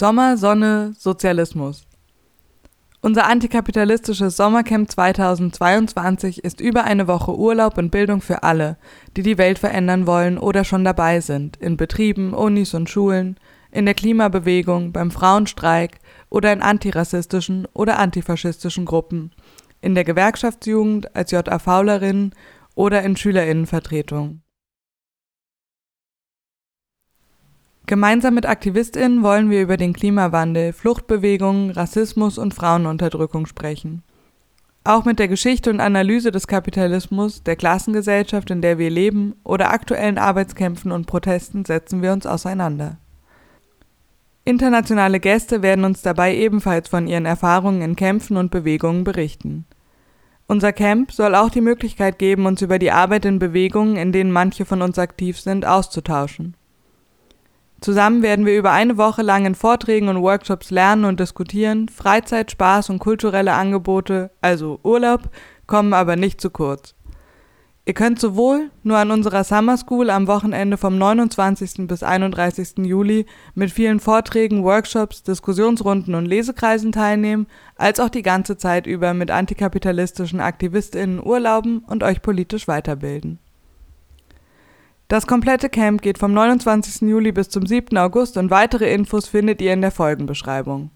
Sommer, Sonne, Sozialismus. Unser antikapitalistisches Sommercamp 2022 ist über eine Woche Urlaub und Bildung für alle, die die Welt verändern wollen oder schon dabei sind, in Betrieben, Unis und Schulen, in der Klimabewegung, beim Frauenstreik oder in antirassistischen oder antifaschistischen Gruppen, in der Gewerkschaftsjugend als JAVlerin oder in Schülerinnenvertretung. Gemeinsam mit AktivistInnen wollen wir über den Klimawandel, Fluchtbewegungen, Rassismus und Frauenunterdrückung sprechen. Auch mit der Geschichte und Analyse des Kapitalismus, der Klassengesellschaft, in der wir leben, oder aktuellen Arbeitskämpfen und Protesten setzen wir uns auseinander. Internationale Gäste werden uns dabei ebenfalls von ihren Erfahrungen in Kämpfen und Bewegungen berichten. Unser Camp soll auch die Möglichkeit geben, uns über die Arbeit in Bewegungen, in denen manche von uns aktiv sind, auszutauschen. Zusammen werden wir über eine Woche lang in Vorträgen und Workshops lernen und diskutieren, Freizeit, Spaß und kulturelle Angebote, also Urlaub, kommen aber nicht zu kurz. Ihr könnt sowohl nur an unserer Summer School am Wochenende vom 29. bis 31. Juli mit vielen Vorträgen, Workshops, Diskussionsrunden und Lesekreisen teilnehmen, als auch die ganze Zeit über mit antikapitalistischen AktivistInnen urlauben und euch politisch weiterbilden. Das komplette Camp geht vom 29. Juli bis zum 7. August und weitere Infos findet ihr in der Folgenbeschreibung